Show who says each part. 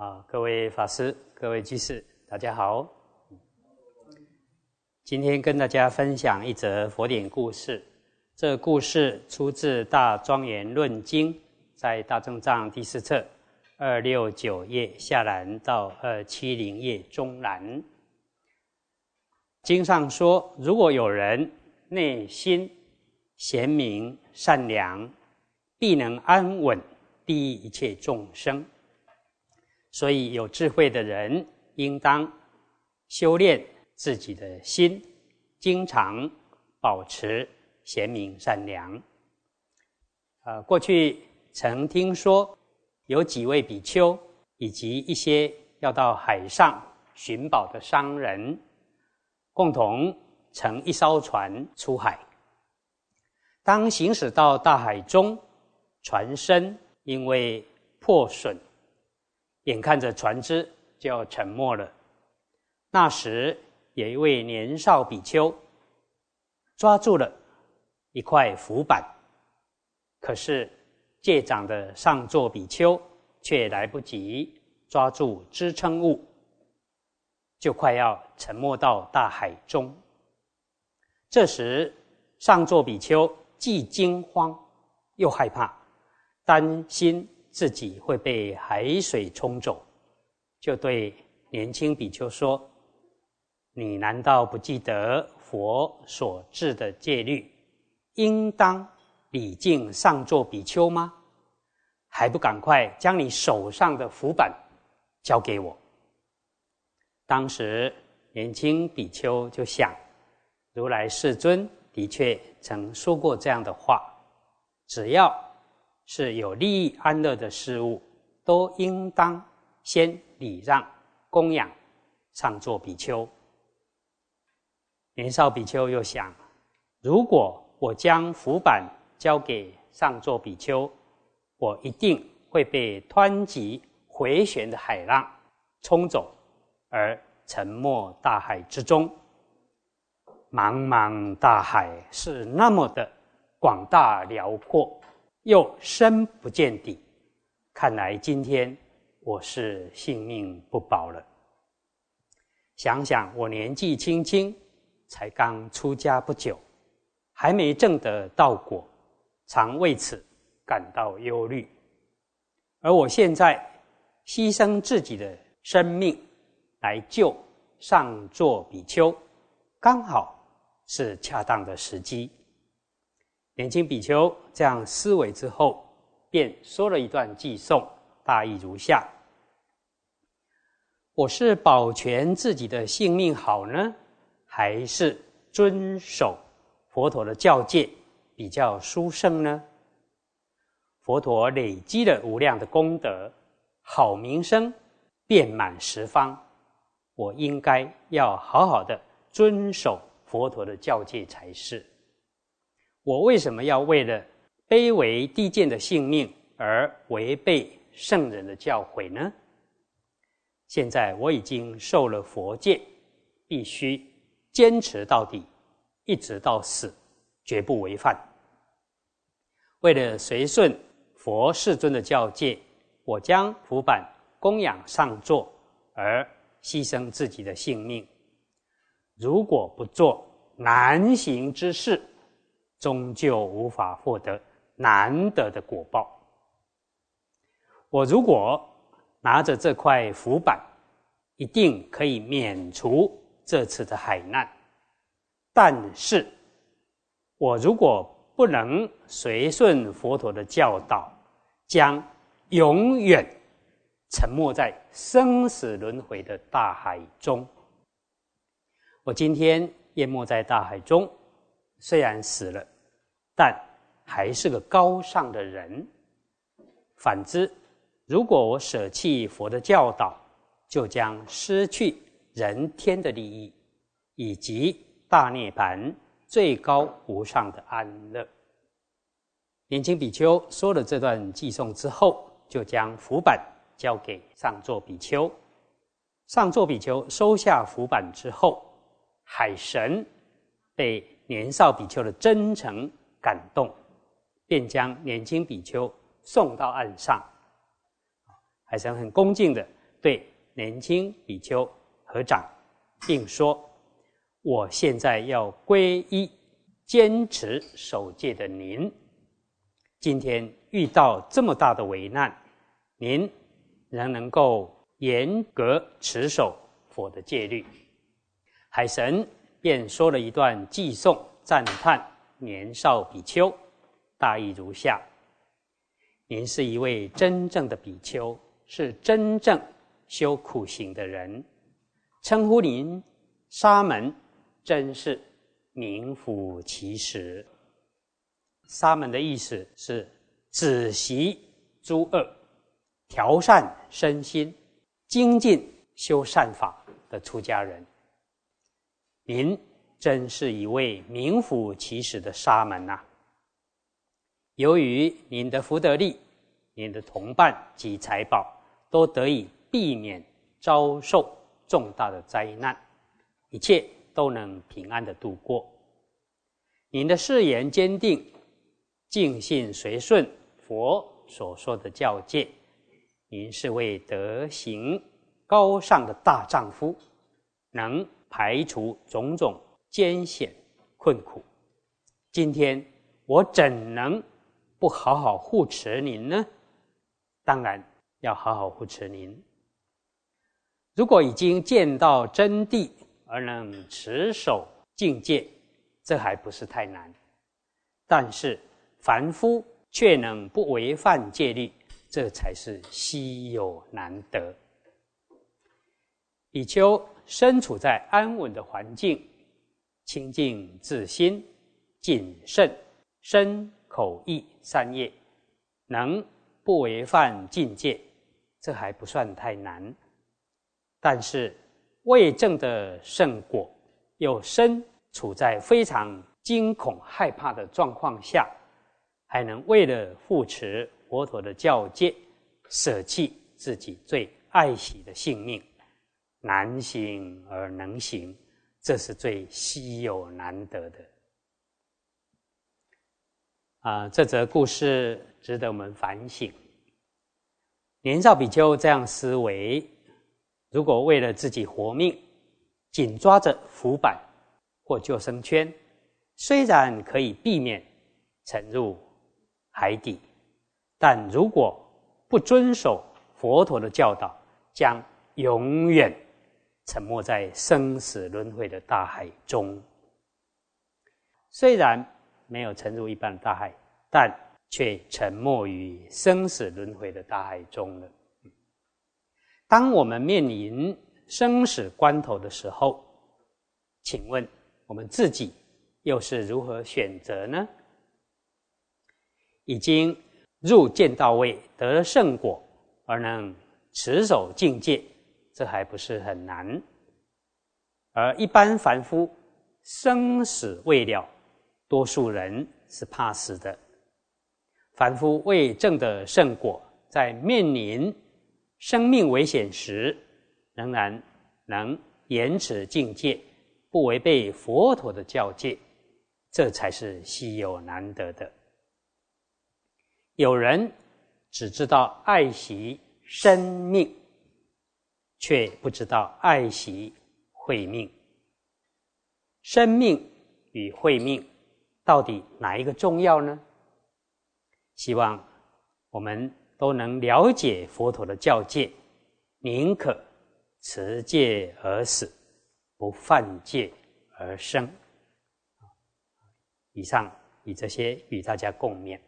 Speaker 1: 啊，各位法师、各位居士，大家好。今天跟大家分享一则佛典故事。这故事出自《大庄严论经》，在大正藏第四册二六九页下栏到二七零页中栏。经上说，如果有人内心贤明善良，必能安稳利益一切众生。所以，有智慧的人应当修炼自己的心，经常保持贤明善良。呃，过去曾听说有几位比丘以及一些要到海上寻宝的商人，共同乘一艘船出海。当行驶到大海中，船身因为破损。眼看着船只就要沉没了，那时有一位年少比丘抓住了一块浮板，可是戒长的上座比丘却来不及抓住支撑物，就快要沉没到大海中。这时上座比丘既惊慌又害怕，担心。自己会被海水冲走，就对年轻比丘说：“你难道不记得佛所制的戒律，应当礼敬上座比丘吗？还不赶快将你手上的符板交给我？”当时年轻比丘就想，如来世尊的确曾说过这样的话：只要。是有利益安乐的事物，都应当先礼让供养上座比丘。年少比丘又想：如果我将浮板交给上座比丘，我一定会被湍急回旋的海浪冲走，而沉没大海之中。茫茫大海是那么的广大辽阔。又深不见底，看来今天我是性命不保了。想想我年纪轻轻，才刚出家不久，还没证得道果，常为此感到忧虑。而我现在牺牲自己的生命来救上座比丘，刚好是恰当的时机。年轻比丘这样思维之后，便说了一段偈颂，大意如下：我是保全自己的性命好呢，还是遵守佛陀的教戒比较殊胜呢？佛陀累积了无量的功德，好名声遍满十方，我应该要好好的遵守佛陀的教戒才是。我为什么要为了卑微低贱的性命而违背圣人的教诲呢？现在我已经受了佛戒，必须坚持到底，一直到死，绝不违反。为了随顺佛世尊的教戒，我将福板供养上座，而牺牲自己的性命。如果不做难行之事，终究无法获得难得的果报。我如果拿着这块浮板，一定可以免除这次的海难。但是，我如果不能随顺佛陀的教导，将永远沉没在生死轮回的大海中。我今天淹没在大海中。虽然死了，但还是个高尚的人。反之，如果我舍弃佛的教导，就将失去人天的利益，以及大涅槃最高无上的安乐。年轻比丘说了这段偈颂之后，就将符板交给上座比丘。上座比丘收下符板之后，海神被。年少比丘的真诚感动，便将年轻比丘送到岸上。海神很恭敬的对年轻比丘合掌，并说：“我现在要皈依坚持守戒的您，今天遇到这么大的危难，您仍能够严格持守佛的戒律。”海神便说了一段寄颂赞叹年少比丘，大意如下：“您是一位真正的比丘，是真正修苦行的人，称呼您沙门，真是名副其实。沙门的意思是止习诸恶，调善身心，精进修善法的出家人。”您真是一位名副其实的沙门呐！由于您的福德力、您的同伴及财宝都得以避免遭受重大的灾难，一切都能平安的度过。您的誓言坚定，尽信随顺佛所说的教戒，您是位德行高尚的大丈夫，能。排除种种艰险困苦，今天我怎能不好好护持您呢？当然要好好护持您。如果已经见到真谛而能持守境界，这还不是太难。但是凡夫却能不违犯戒律，这才是稀有难得。比丘。身处在安稳的环境，清净自心，谨慎身口意三业，能不违犯境界，这还不算太难。但是未证的圣果，又身处在非常惊恐害怕的状况下，还能为了护持佛陀的教戒，舍弃自己最爱惜的性命。难行而能行，这是最稀有难得的。啊，这则故事值得我们反省。年少比丘这样思维：如果为了自己活命，紧抓着浮板或救生圈，虽然可以避免沉入海底，但如果不遵守佛陀的教导，将永远。沉没在生死轮回的大海中，虽然没有沉入一般的大海，但却沉没于生死轮回的大海中了。当我们面临生死关头的时候，请问我们自己又是如何选择呢？已经入见到位，得了圣果，而能持守境界。这还不是很难，而一般凡夫生死未了，多数人是怕死的。凡夫未证的圣果，在面临生命危险时，仍然能延迟境界，不违背佛陀的教戒，这才是稀有难得的。有人只知道爱惜生命。却不知道爱惜慧命，生命与慧命到底哪一个重要呢？希望我们都能了解佛陀的教戒，宁可持戒而死，不犯戒而生。以上以这些与大家共勉。